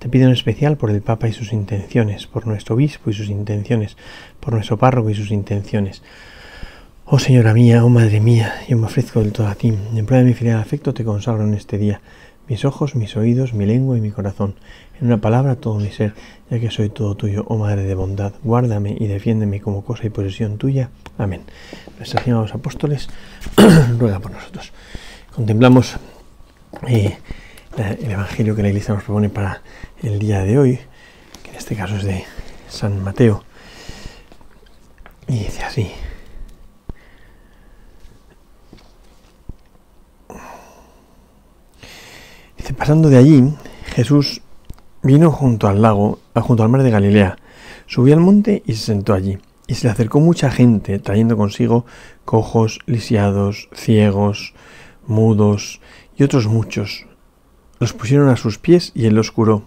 te pido en especial por el Papa y sus intenciones, por nuestro obispo y sus intenciones, por nuestro párroco y sus intenciones. Oh Señora mía, oh Madre mía, yo me ofrezco del todo a ti. En prueba de mi filial afecto te consagro en este día mis ojos, mis oídos, mi lengua y mi corazón. En una palabra todo mi ser, ya que soy todo tuyo, oh Madre de bondad. Guárdame y defiéndeme como cosa y posesión tuya. Amén. Nuestra Señora los Apóstoles ruega por nosotros. Contemplamos eh, el Evangelio que la Iglesia nos propone para el día de hoy, que en este caso es de San Mateo, y dice así. Dice, pasando de allí, Jesús vino junto al lago, junto al mar de Galilea, subió al monte y se sentó allí. Y se le acercó mucha gente, trayendo consigo cojos, lisiados, ciegos, mudos y otros muchos, los pusieron a sus pies y él los curó.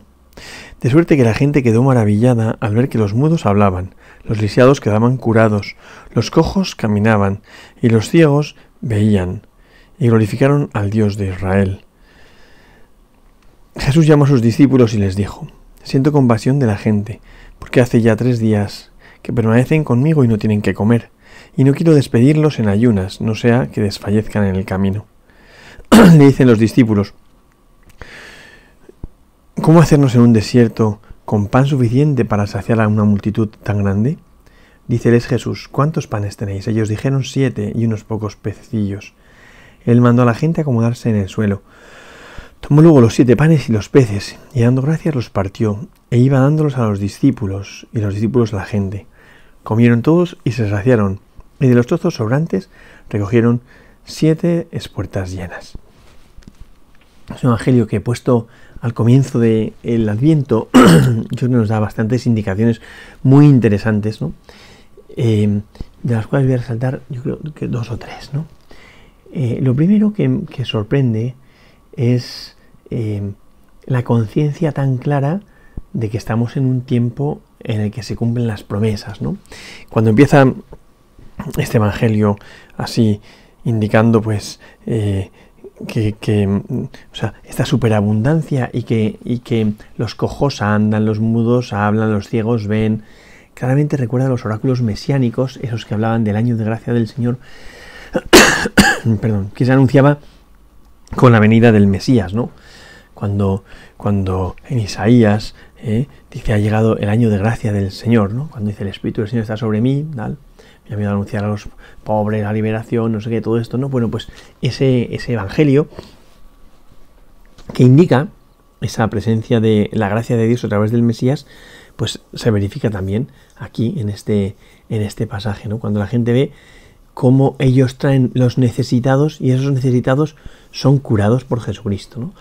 De suerte que la gente quedó maravillada al ver que los mudos hablaban, los lisiados quedaban curados, los cojos caminaban y los ciegos veían, y glorificaron al Dios de Israel. Jesús llamó a sus discípulos y les dijo, Siento compasión de la gente, porque hace ya tres días que permanecen conmigo y no tienen que comer, y no quiero despedirlos en ayunas, no sea que desfallezcan en el camino. Le dicen los discípulos, ¿Cómo hacernos en un desierto con pan suficiente para saciar a una multitud tan grande? Díceles Jesús, ¿cuántos panes tenéis? Ellos dijeron siete y unos pocos pececillos. Él mandó a la gente acomodarse en el suelo. Tomó luego los siete panes y los peces, y dando gracias los partió, e iba dándolos a los discípulos, y los discípulos a la gente. Comieron todos y se saciaron, y de los trozos sobrantes recogieron siete espuertas llenas. Es un evangelio que he puesto al comienzo del Adviento, yo creo que nos da bastantes indicaciones muy interesantes, ¿no? Eh, de las cuales voy a resaltar, yo creo que dos o tres. ¿no? Eh, lo primero que, sorprende es eh, la conciencia tan clara de que estamos en un tiempo en el que se cumplen las promesas. ¿no? Cuando empieza este Evangelio así, indicando pues que, mm, o sea, esta superabundancia y que, y que los cojos andan, los mudos hablan, los ciegos ven, claramente recuerda a los oráculos mesiánicos, esos que hablaban del año de gracia del Señor, perdón, que se anunciaba con la venida del Mesías, ¿no? Cuando, cuando en Isaías eh, dice ha llegado el año de gracia del Señor, ¿no? Cuando dice el Espíritu del Señor está sobre mí, tal me ha venido a anunciar a los pobres la liberación, no sé qué, todo esto, ¿no? Bueno, pues ese, ese evangelio que indica esa presencia de la gracia de Dios a través del Mesías, pues se verifica también aquí en este, en este pasaje, ¿no? Cuando la gente ve cómo ellos traen los necesitados y esos necesitados son curados por Jesucristo, ¿no?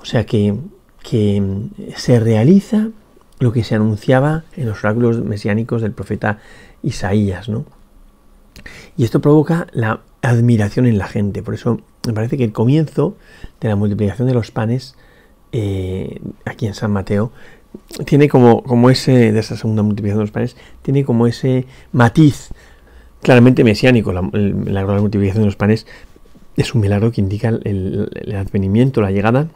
O sea que, que se realiza lo que se anunciaba en los oráculos mesiánicos del profeta Isaías, ¿no? Y esto provoca la admiración en la gente. Por eso me parece que el comienzo de la multiplicación de los panes eh, aquí en San Mateo tiene como, como ese, de esa segunda multiplicación de los panes, tiene como ese matiz claramente mesiánico. La, la, multiplicación de los panes es un milagro que indica el, el advenimiento, la llegada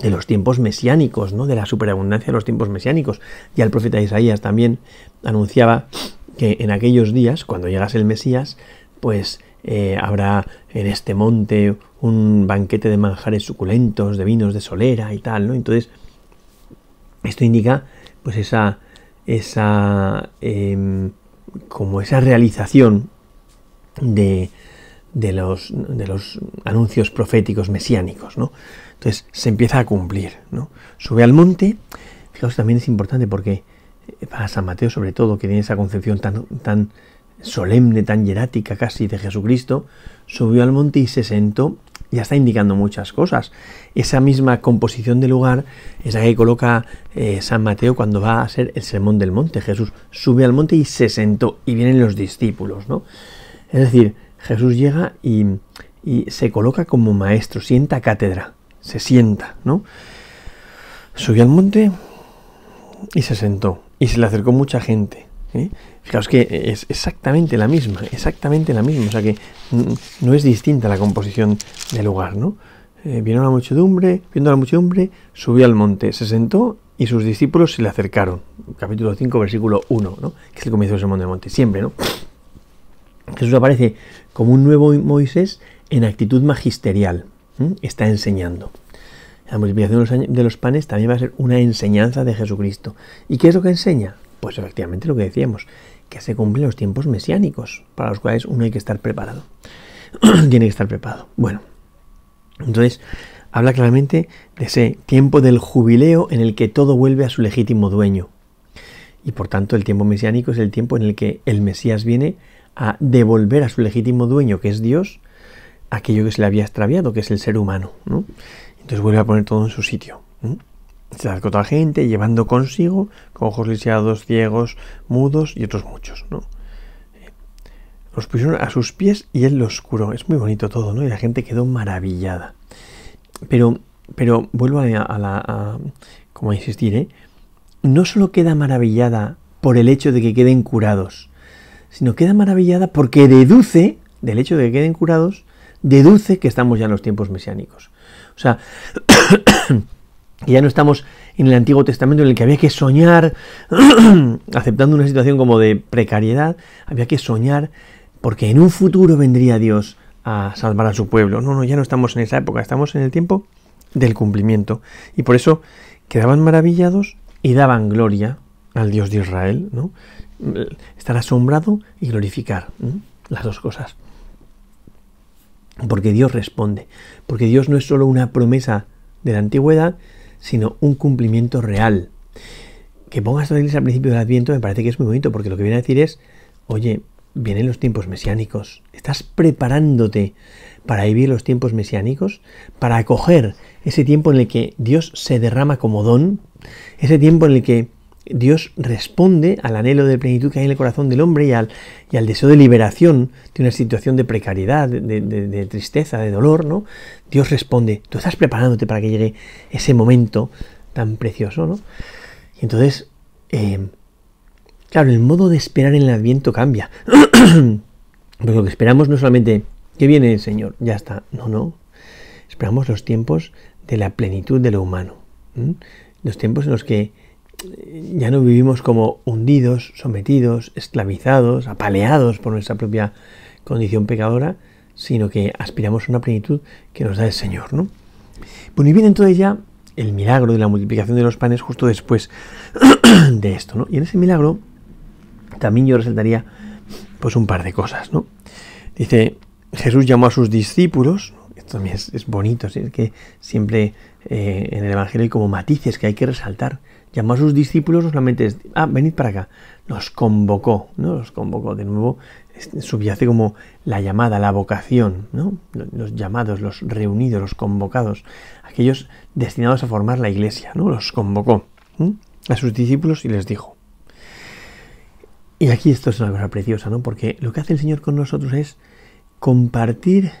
de los tiempos mesiánicos, ¿no? de la superabundancia de los tiempos mesiánicos. Ya el profeta Isaías también anunciaba que en aquellos días, cuando llegase el Mesías, pues eh, habrá en este monte un banquete de manjares suculentos, de vinos de solera y tal, ¿no? Entonces, esto indica pues esa, esa em, como esa realización de, de, los, de los anuncios proféticos mesiánicos, ¿no? Entonces se empieza a cumplir, ¿no? Sube al monte, fijaos también es importante porque para San Mateo sobre todo, que tiene esa concepción tan, tan solemne, tan hierática casi de Jesucristo, subió al monte y se sentó ya está indicando muchas cosas. Esa misma composición de lugar es la que coloca eh, San Mateo cuando va a ser el sermón del monte. Jesús sube al monte y se sentó y vienen los discípulos, ¿no? Es decir, Jesús llega y, y se coloca como maestro, sienta cátedra, se sienta, ¿no? Subió al monte y se sentó y se le acercó mucha gente. ¿eh? Fijaos que es exactamente la misma, exactamente la misma, o sea que no es distinta la composición del lugar, ¿no? Eh, vino la muchedumbre, viendo la muchedumbre, subió al monte, se sentó y sus discípulos se le acercaron. Capítulo 5, versículo 1, ¿no? Que es el comienzo del sermón monte, siempre, ¿no? Jesús aparece como un nuevo Moisés en actitud magisterial, está enseñando. La multiplicación de los panes también va a ser una enseñanza de Jesucristo. ¿Y qué es lo que enseña? Pues efectivamente lo que decíamos, que se cumplen los tiempos mesiánicos, para los cuales uno hay que estar preparado. Tiene que estar preparado. Bueno, entonces habla claramente de ese tiempo del jubileo en el que todo vuelve a su legítimo dueño. Y por tanto el tiempo mesiánico es el tiempo en el que el Mesías viene a devolver a su legítimo dueño, que es Dios, aquello que se le había extraviado, que es el ser humano. Entonces vuelve a poner todo en su sitio se acercó la gente llevando consigo con ojos lisiados, ciegos, mudos y otros muchos, ¿no? Los pusieron a sus pies y él los curó. Es muy bonito todo, ¿no? Y la gente quedó maravillada. Pero, pero vuelvo a, la, como a insistir, ¿eh? No solo queda maravillada por el hecho de que queden curados, sino queda maravillada porque deduce, del hecho de que queden curados, deduce que estamos ya en los tiempos mesiánicos. O sea, ya no estamos en el Antiguo Testamento en el que había que soñar, aceptando una situación como de precariedad, había que soñar porque en un futuro vendría Dios a salvar a su pueblo. No, no, ya no estamos en esa época, estamos en el tiempo del cumplimiento. Y por eso quedaban maravillados y daban gloria al Dios de Israel, ¿no? Estar asombrado y glorificar, las dos cosas. Porque Dios responde, porque Dios no es solo una promesa de la antigüedad, sino un cumplimiento real. Que pongas la iglesia al principio del Adviento me parece que es muy bonito, porque lo que viene a decir es, oye, vienen los tiempos mesiánicos, estás preparándote para vivir los tiempos mesiánicos, para acoger ese tiempo en el que Dios se derrama como don, ese tiempo en el que Dios responde al anhelo de plenitud que hay en el corazón del hombre y al, y al deseo de liberación de una situación de precariedad, de, tristeza, de dolor, ¿no? Dios responde, tú estás preparándote para que llegue ese momento tan precioso, ¿no? Y entonces, eh, claro, el modo de esperar en el Adviento cambia. Porque lo que esperamos no solamente que viene el Señor, ya está, no, no. Esperamos los tiempos de la plenitud de lo humano. Los tiempos en los que ya no vivimos como hundidos, sometidos, esclavizados, apaleados por nuestra propia condición pecadora, sino que aspiramos a una plenitud que nos da el Señor, ¿no? Bueno, y viene entonces ya el milagro de la multiplicación de los panes justo después de esto, ¿no? Y en ese milagro también yo resaltaría pues un par de cosas, ¿no? Dice, Jesús llamó a sus discípulos, esto también es, bonito, es que siempre eh, en el Evangelio hay como matices que hay que resaltar llamó a sus discípulos no solamente ah, venid para acá, los convocó, ¿no? Los convocó de nuevo, subyace como la llamada, la vocación, ¿no? Los llamados, los reunidos, los convocados, aquellos destinados a formar la iglesia, ¿no? Los convocó a sus discípulos y les dijo. Y aquí esto es una cosa preciosa, ¿no? Porque lo que hace el Señor con nosotros es compartir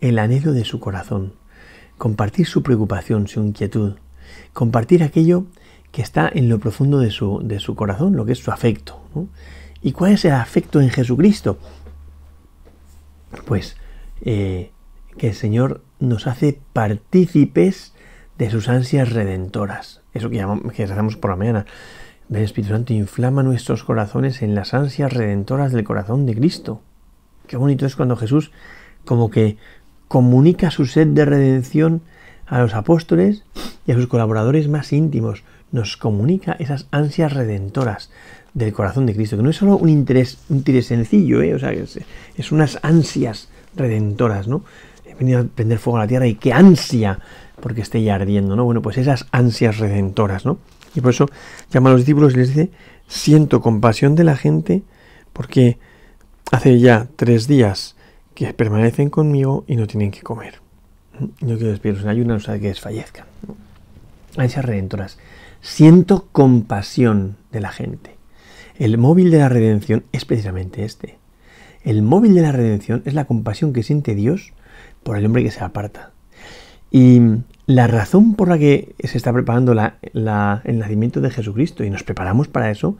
el anhelo de su corazón, compartir su preocupación, su inquietud, compartir aquello que está en lo profundo de su, de su corazón, lo que es su afecto. ¿Y cuál es el afecto en Jesucristo? Pues eh, que el Señor nos hace partícipes de sus ansias redentoras. Eso que, llamamos, que hacemos por la mañana. Ven Espíritu Santo, inflama nuestros corazones en las ansias redentoras del corazón de Cristo. Qué bonito es cuando Jesús como que comunica su sed de redención a los apóstoles y a sus colaboradores más íntimos nos comunica esas ansias redentoras del corazón de Cristo, que no es solo un interés, un interés sencillo, ¿eh? o sea, es, es, unas ansias redentoras, ¿no? He venido a prender fuego a la tierra y qué ansia porque esté ya ardiendo, ¿no? Bueno, pues esas ansias redentoras, ¿no? Y por eso llama a los discípulos y les dice, siento compasión de la gente porque hace ya tres días que permanecen conmigo y no tienen que comer. Yo quiero despedirlos en ayuno, o sea, que desfallezcan. Ansias redentoras. Siento compasión de la gente. El móvil de la redención es precisamente este. El móvil de la redención es la compasión que siente Dios por el hombre que se aparta. Y la razón por la que se está preparando el nacimiento de Jesucristo y nos preparamos para eso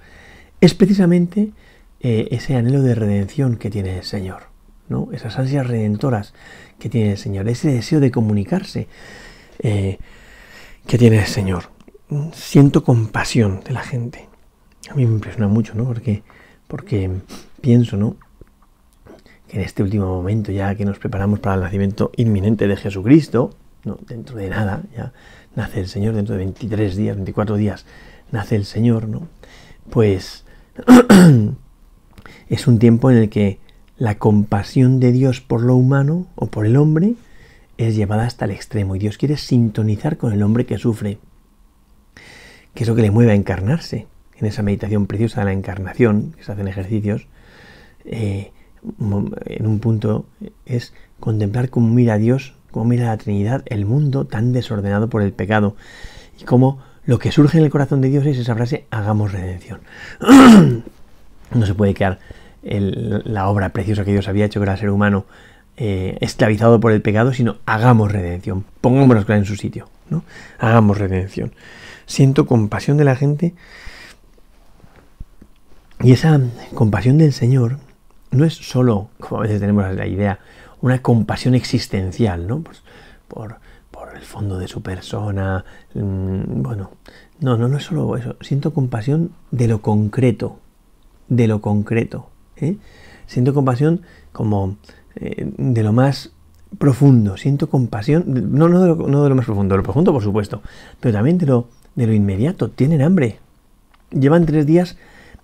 es precisamente eh, ese anhelo de redención que tiene el Señor, ¿no? esas ansias redentoras que tiene el Señor, ese deseo de comunicarse eh, que tiene el Señor. Siento compasión de la gente. A mí me impresiona mucho, ¿no? Porque, porque pienso, ¿no? Que en este último momento, ya que nos preparamos para el nacimiento inminente de Jesucristo, no, dentro de nada, ya nace el Señor, dentro de 23 días, 24 días, nace el Señor, ¿no? Pues es un tiempo en el que la compasión de Dios por lo humano o por el hombre es llevada hasta el extremo y Dios quiere sintonizar con el hombre que sufre, que es lo que le mueve a encarnarse. En esa meditación preciosa de la encarnación, que se hacen ejercicios, eh, en un punto es contemplar cómo mira a Dios cómo mira la Trinidad el mundo tan desordenado por el pecado y cómo lo que surge en el corazón de Dios es esa frase, hagamos redención. no se puede quedar la obra preciosa que Dios había hecho con el ser humano eh, esclavizado por el pecado, sino hagamos redención, pongámonos en su sitio, ¿no? Hagamos redención. Siento compasión de la gente y esa compasión del Señor no es solo, como a veces tenemos la idea, una compasión existencial, ¿no? Pues por, por, el fondo de su persona. Mm, bueno, no, no, no es solo eso. Siento compasión de lo concreto, de lo concreto. ¿eh? Siento compasión como eh, de lo más profundo. Siento compasión, no, no, de lo, no de lo más profundo, de lo profundo por supuesto, pero también de lo, de lo inmediato. Tienen hambre. Llevan tres días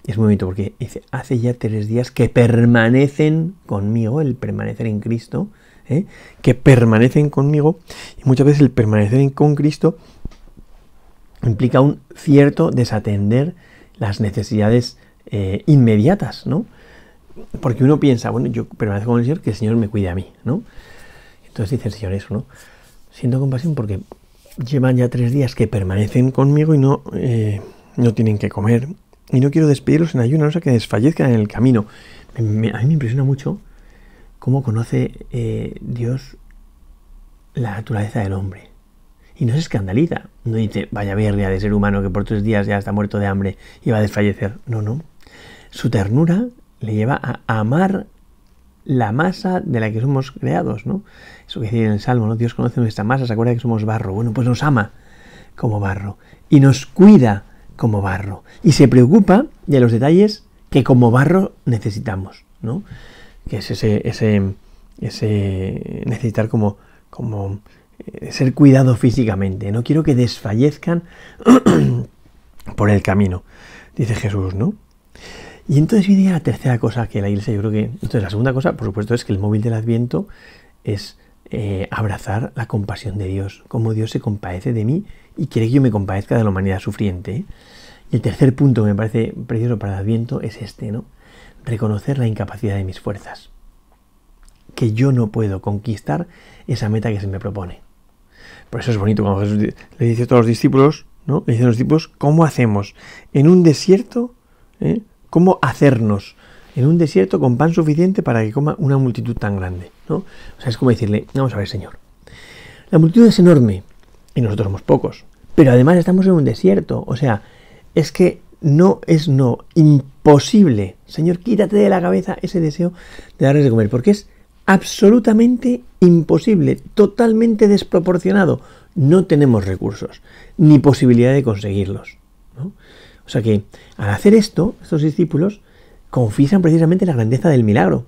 es muy bonito porque dice, hace ya tres días que permanecen conmigo, el permanecer en Cristo, ¿eh? que permanecen conmigo, y muchas veces el permanecer con Cristo implica un cierto desatender las necesidades eh, inmediatas, ¿no? Porque uno piensa, bueno, yo permanezco con el Señor, que el Señor me cuide a mí, ¿no? Entonces dice el Señor eso, ¿no? Siento compasión porque llevan ya tres días que permanecen conmigo y no, eh, no tienen que comer, y no quiero despedirlos en ayuno, no sea que desfallezcan en el camino. a mí me impresiona mucho cómo conoce eh, Dios la naturaleza del hombre. Y no se escandaliza. No dice, vaya verga de ser humano que por tres días ya está muerto de hambre y va a desfallecer. No, no. Su ternura le lleva a amar la masa de la que somos creados, ¿no? Eso que dice en el Salmo, ¿no? Dios conoce nuestra masa, se acuerda que somos barro. Bueno, pues nos ama como barro. Y nos cuida como barro. Y se preocupa de los detalles que como barro necesitamos, ¿no? Que es ese, ese, ese necesitar como, como eh, ser cuidado físicamente. No quiero que desfallezcan por el camino, dice Jesús, ¿no? Y entonces viene la tercera cosa que la iglesia, yo creo que... Entonces la segunda cosa, por supuesto, es que el móvil del adviento es eh, abrazar la compasión de Dios, como Dios se compadece de mí y quiere que yo me compadezca de la humanidad sufriente. Y el tercer punto que me parece precioso para el Adviento es este, ¿no? Reconocer la incapacidad de mis fuerzas. Que yo no puedo conquistar esa meta que se me propone. Por eso es bonito cuando Jesús le dice a todos los discípulos, ¿no? Le dice a los discípulos, ¿cómo hacemos en un desierto? ¿eh? ¿Cómo hacernos en un desierto con pan suficiente para que coma una multitud tan grande? ¿no? O sea, es como decirle, vamos a ver, Señor, la multitud es enorme, y nosotros somos pocos. Pero además estamos en un desierto. O sea, es que no es no, imposible. Señor, quítate de la cabeza ese deseo de darles de comer, porque es absolutamente imposible, totalmente desproporcionado. No tenemos recursos, ni posibilidad de conseguirlos. O sea que al hacer esto, estos discípulos confiesan precisamente la grandeza del milagro.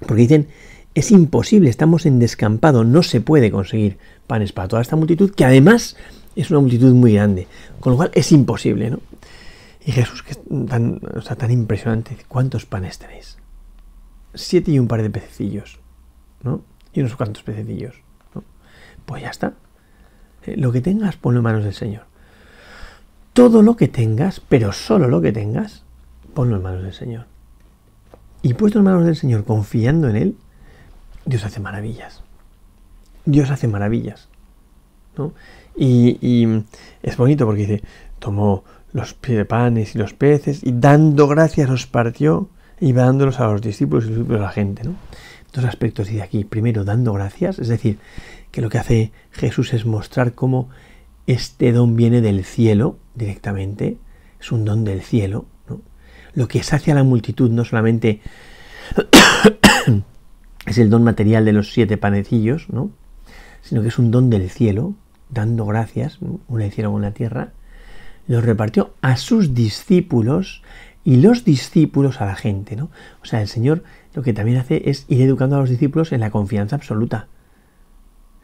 Porque dicen, es imposible, estamos en descampado, no se puede conseguir panes para toda esta multitud, que además es una multitud muy grande, con lo cual es imposible, ¿no? Y Jesús, que es tan, tan impresionante, ¿cuántos panes tenéis? Siete y un par de pececillos, ¿no? Y unos cuantos pececillos, ¿no? Pues ya está. Eh, lo que tengas, ponlo en manos del Señor. Todo lo que tengas, pero solo lo que tengas, ponlo en manos del Señor. Y puesto en manos del Señor, confiando en Él, Dios hace maravillas. Dios hace maravillas. ¿no? Y, es bonito porque dice, tomó los panes y los peces y dando gracias los partió y va dándolos a los discípulos y a la gente. ¿no? Dos aspectos dice aquí. Primero, dando gracias, es decir, que lo que hace Jesús es mostrar cómo este don viene del cielo directamente, es un don del cielo. ¿no? Lo que sacia a la multitud no solamente es el don material de los siete panecillos, ¿no? sino que es un don del cielo, dando gracias, una con la tierra, los repartió a sus discípulos y los discípulos a la gente, ¿no? O sea, el Señor lo que también hace es ir educando a los discípulos en la confianza absoluta.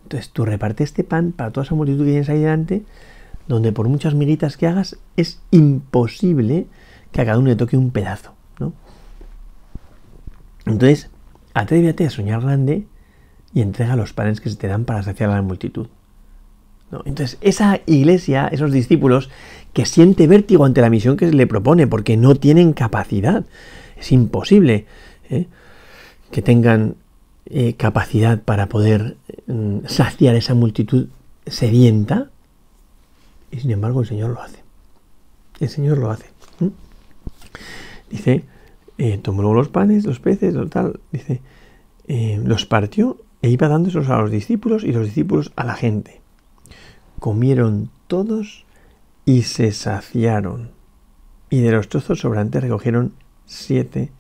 Entonces tú repartes este pan para toda esa multitud que tienes ahí delante, donde por muchas miguitas que hagas es imposible que a cada uno le toque un pedazo, ¿no? Entonces, atrévete a soñar grande y entrega los panes que se te dan para saciar a la multitud. Entonces, esa iglesia, esos discípulos, que siente vértigo ante la misión que se le propone, porque no tienen capacidad, es imposible ¿eh? que tengan eh, capacidad para poder mm, saciar esa multitud sedienta, y sin embargo el Señor lo hace. El Señor lo hace. Dice, eh, tomó luego los panes, los peces, tal, dice, los partió e iba dándoselos a los discípulos y los discípulos a la gente comieron todos y se saciaron. Y de los trozos sobrantes recogieron siete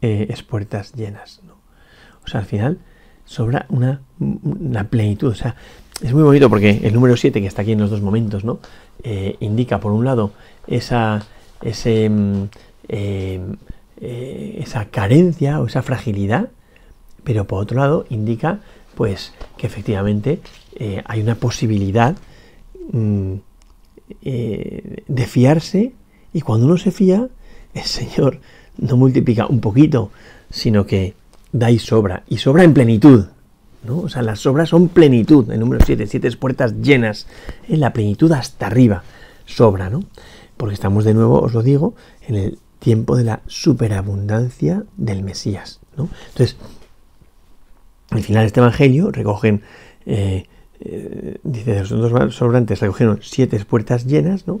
eh, espuertas llenas. O sea, al final sobra una, plenitud. O sea, es muy bonito porque el número 7, que está aquí en los dos momentos, ¿no? Eh, indica, por un lado, esa, mm, eh, esa carencia o esa fragilidad, pero por otro lado indica pues que efectivamente eh, hay una posibilidad mm, eh, de fiarse y cuando uno se fía, el Señor no multiplica un poquito, sino que da y sobra, y sobra en plenitud. O sea, las sobras son plenitud, el número 7, siete puertas llenas, en la plenitud hasta arriba, sobra, ¿no? Porque estamos de nuevo, os lo digo, en el tiempo de la superabundancia del Mesías, ¿no? Entonces, al final de este Evangelio recogen, eh, eh, dice, de los dos sobrantes recogieron siete puertas llenas, ¿no?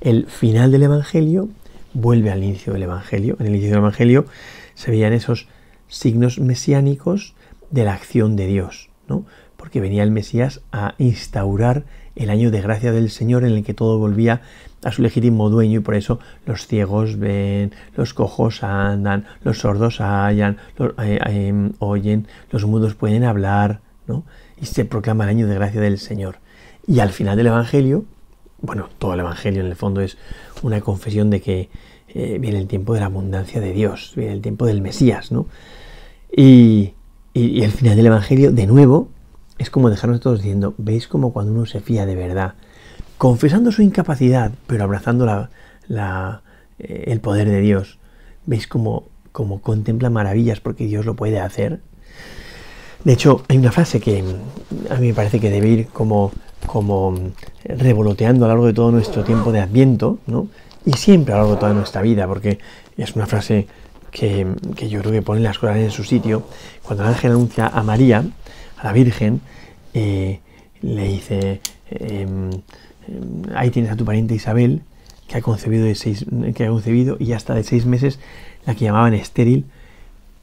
El final del Evangelio vuelve al inicio del Evangelio. En el inicio del Evangelio se veían esos signos mesiánicos de la acción de Dios, ¿no? Porque venía el Mesías a instaurar el año de gracia del Señor en el que todo volvía a su legítimo dueño y por eso los ciegos ven, los cojos andan, los sordos hallan, eh, eh, oyen, los mudos pueden hablar, ¿no? Y se proclama el año de gracia del Señor. Y al final del Evangelio, bueno, todo el Evangelio en el fondo es una confesión de que eh, viene el tiempo de la abundancia de Dios, viene el tiempo del Mesías, ¿no? Y, y, el final del Evangelio, de nuevo, es como dejarnos todos diciendo, ¿veis como cuando uno se fía de verdad confesando su incapacidad, pero abrazando la, eh, el poder de Dios. ¿Veis cómo, cómo, contempla maravillas porque Dios lo puede hacer? De hecho, hay una frase que a mí me parece que debe ir como, como revoloteando a lo largo de todo nuestro tiempo de Adviento, ¿no? Y siempre a lo largo de toda nuestra vida, porque es una frase que, yo creo que pone las cosas en su sitio. Cuando el ángel anuncia a María, a la Virgen, eh, le dice, em, eh, ahí tienes a tu pariente Isabel, que ha concebido, de seis, que ha concebido y ya está de seis meses, la que llamaban estéril,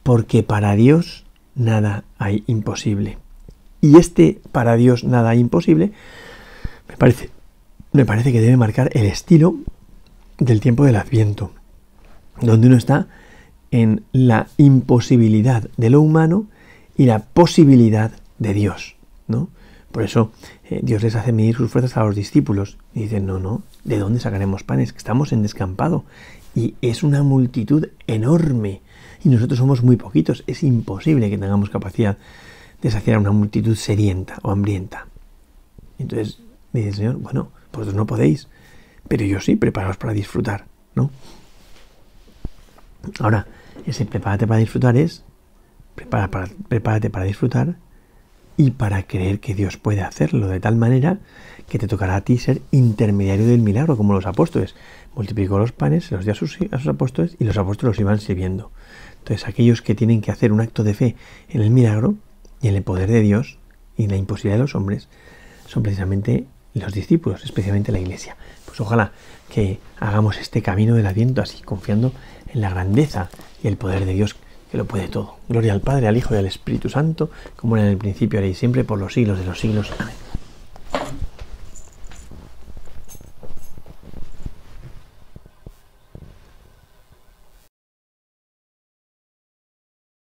porque para Dios nada hay imposible. Y este para Dios nada hay imposible, me parece, me parece que debe marcar el estilo del tiempo del Adviento, donde uno está en la imposibilidad de lo humano y la posibilidad de Dios, ¿no? Por eso eh, Dios les hace medir sus fuerzas a los discípulos. Y dicen, no, no, ¿de dónde sacaremos panes? Estamos en descampado. Y es una multitud enorme. Y nosotros somos muy poquitos. Es imposible que tengamos capacidad de saciar a una multitud sedienta o hambrienta. Entonces dice el Señor, bueno, vosotros no podéis. Pero yo sí, preparaos para disfrutar, ¿no? Ahora, ese prepárate para disfrutar es prepárate para disfrutar y para creer que Dios puede hacerlo de tal manera que te tocará a ti ser intermediario del milagro, como los apóstoles. Multiplicó los panes, se los dio a sus, a sus apóstoles y los apóstoles los iban sirviendo. Entonces, aquellos que tienen que hacer un acto de fe en el milagro y en el poder de Dios, y la imposibilidad de los hombres son precisamente los discípulos, especialmente la iglesia. Pues ojalá que hagamos este camino del Adviento así, confiando en la grandeza y el poder de Dios que lo puede todo. Gloria al Padre, al Hijo y al Espíritu Santo, como era en el principio, ahora y siempre, por los siglos de los siglos. Amén.